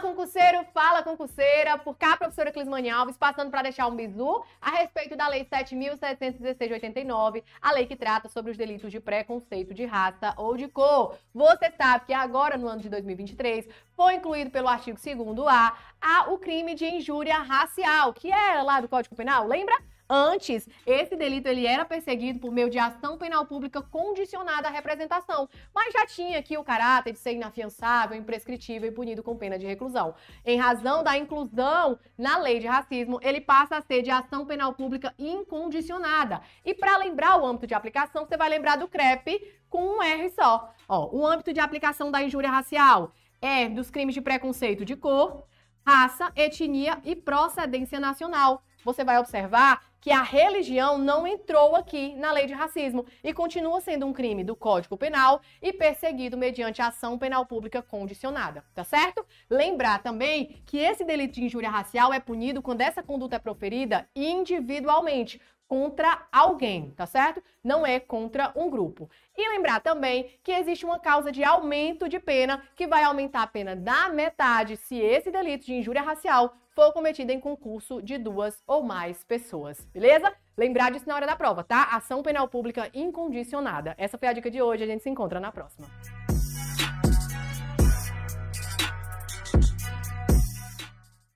Fala concurseiro, fala concurseira, por cá, professora Clismane Alves, passando para deixar um bisu a respeito da Lei 7.716 de 89, a lei que trata sobre os delitos de preconceito de raça ou de cor. Você sabe que agora, no ano de 2023, foi incluído pelo artigo 2A a, o crime de injúria racial, que era lá do Código Penal, lembra? Antes, esse delito ele era perseguido por meio de ação penal pública condicionada à representação, mas já tinha aqui o caráter de ser inafiançável, imprescritível e punido com pena de reclusão. Em razão da inclusão na lei de racismo, ele passa a ser de ação penal pública incondicionada. E para lembrar o âmbito de aplicação, você vai lembrar do CREP com um R só. Ó, o âmbito de aplicação da injúria racial é dos crimes de preconceito de cor, raça, etnia e procedência nacional você vai observar que a religião não entrou aqui na lei de racismo e continua sendo um crime do Código Penal e perseguido mediante ação penal pública condicionada, tá certo? Lembrar também que esse delito de injúria racial é punido quando essa conduta é proferida individualmente, contra alguém, tá certo? Não é contra um grupo. E lembrar também que existe uma causa de aumento de pena que vai aumentar a pena da metade se esse delito de injúria racial for cometido em concurso de duas ou mais pessoas, beleza? Lembrar disso na hora da prova, tá? Ação penal pública incondicionada. Essa foi a dica de hoje, a gente se encontra na próxima.